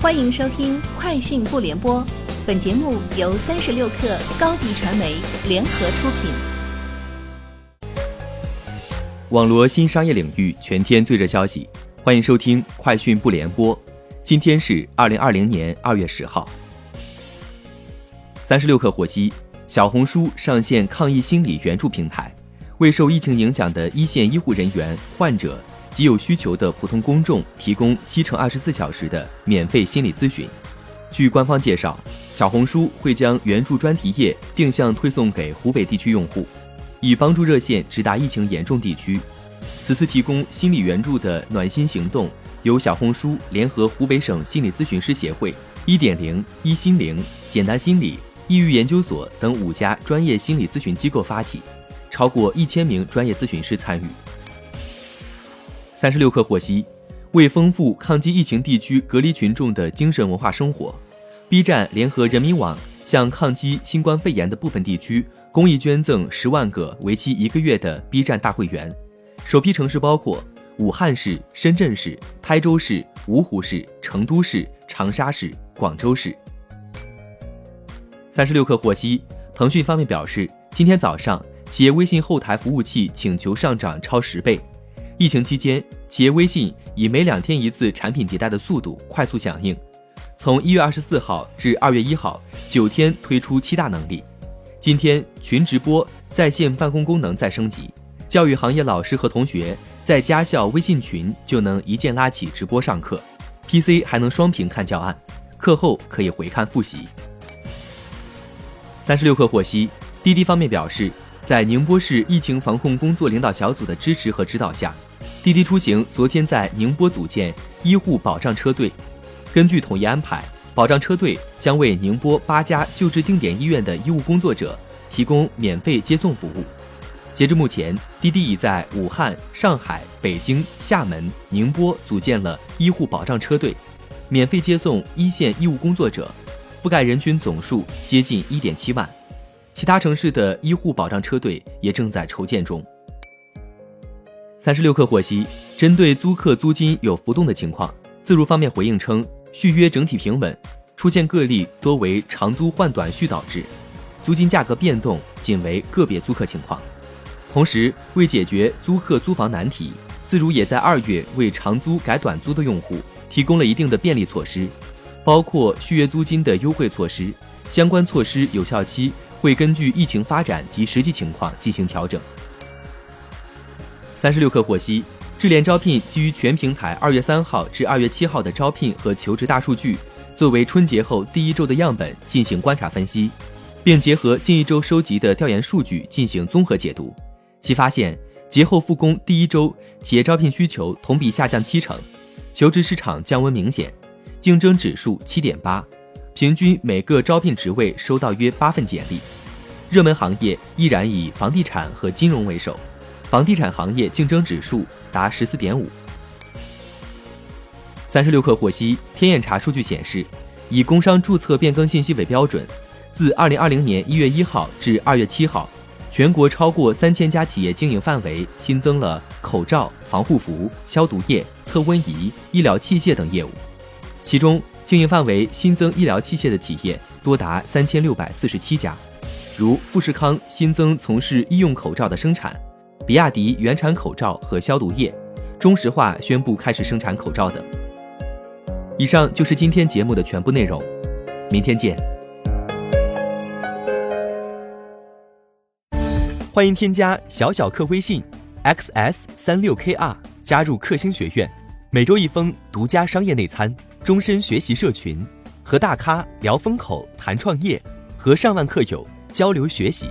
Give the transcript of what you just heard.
欢迎收听《快讯不联播》，本节目由三十六克高低传媒联合出品。网罗新商业领域全天最热消息，欢迎收听《快讯不联播》。今天是二零二零年二月十号。三十六克获悉，小红书上线抗疫心理援助平台，为受疫情影响的一线医护人员、患者。及有需求的普通公众提供七乘二十四小时的免费心理咨询。据官方介绍，小红书会将援助专题页定向推送给湖北地区用户，以帮助热线直达疫情严重地区。此次提供心理援助的暖心行动，由小红书联合湖北省心理咨询师协会、一点零、一心灵、简单心理、抑郁研究所等五家专业心理咨询机构发起，超过一千名专业咨询师参与。三十六氪获悉，为丰富抗击疫情地区隔离群众的精神文化生活，B 站联合人民网向抗击新冠肺炎的部分地区公益捐赠十万个为期一个月的 B 站大会员。首批城市包括武汉市、深圳市、台州市、芜湖市、成都市、长沙市、广州市。三十六氪获悉，腾讯方面表示，今天早上企业微信后台服务器请求上涨超十倍。疫情期间，企业微信以每两天一次产品迭代的速度快速响应，从一月二十四号至二月一号，九天推出七大能力。今天群直播在线办公功能再升级，教育行业老师和同学在家校微信群就能一键拉起直播上课，PC 还能双屏看教案，课后可以回看复习。三十六氪获悉，滴滴方面表示，在宁波市疫情防控工作领导小组的支持和指导下。滴滴出行昨天在宁波组建医护保障车队，根据统一安排，保障车队将为宁波八家救治定点医院的医务工作者提供免费接送服务。截至目前，滴滴已在武汉、上海、北京、厦门、宁波组建了医护保障车队，免费接送一线医务工作者，覆盖人群总数接近一点七万。其他城市的医护保障车队也正在筹建中。三十六氪获悉，针对租客租金有浮动的情况，自如方面回应称，续约整体平稳，出现个例多为长租换短续导致，租金价格变动仅为个别租客情况。同时，为解决租客租房难题，自如也在二月为长租改短租的用户提供了一定的便利措施，包括续约租金的优惠措施，相关措施有效期会根据疫情发展及实际情况进行调整。三十六氪获悉，智联招聘基于全平台二月三号至二月七号的招聘和求职大数据，作为春节后第一周的样本进行观察分析，并结合近一周收集的调研数据进行综合解读。其发现，节后复工第一周，企业招聘需求同比下降七成，求职市场降温明显，竞争指数七点八，平均每个招聘职位收到约八份简历。热门行业依然以房地产和金融为首。房地产行业竞争指数达十四点五。三十六氪获悉，天眼查数据显示，以工商注册变更信息为标准，自二零二零年一月一号至二月七号，全国超过三千家企业经营范围新增了口罩、防护服、消毒液、测温仪、医疗器械等业务。其中，经营范围新增医疗器械的企业多达三千六百四十七家，如富士康新增从事医用口罩的生产。比亚迪原产口罩和消毒液，中石化宣布开始生产口罩等。以上就是今天节目的全部内容，明天见。欢迎添加小小客微信，xs 三六 kr，加入克星学院，每周一封独家商业内参，终身学习社群，和大咖聊风口、谈创业，和上万客友交流学习。